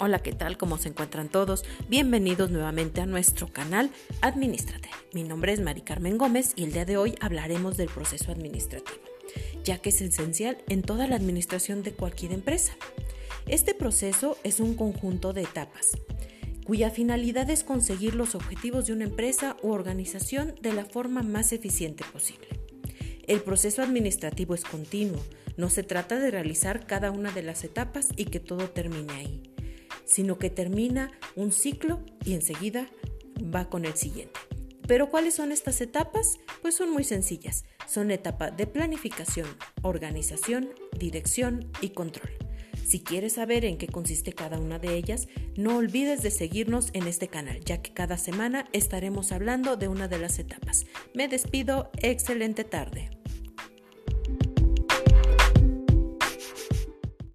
Hola, ¿qué tal? ¿Cómo se encuentran todos? Bienvenidos nuevamente a nuestro canal Administrate. Mi nombre es Mari Carmen Gómez y el día de hoy hablaremos del proceso administrativo, ya que es esencial en toda la administración de cualquier empresa. Este proceso es un conjunto de etapas cuya finalidad es conseguir los objetivos de una empresa u organización de la forma más eficiente posible. El proceso administrativo es continuo, no se trata de realizar cada una de las etapas y que todo termine ahí sino que termina un ciclo y enseguida va con el siguiente. Pero ¿cuáles son estas etapas? Pues son muy sencillas. Son etapas de planificación, organización, dirección y control. Si quieres saber en qué consiste cada una de ellas, no olvides de seguirnos en este canal, ya que cada semana estaremos hablando de una de las etapas. Me despido, excelente tarde.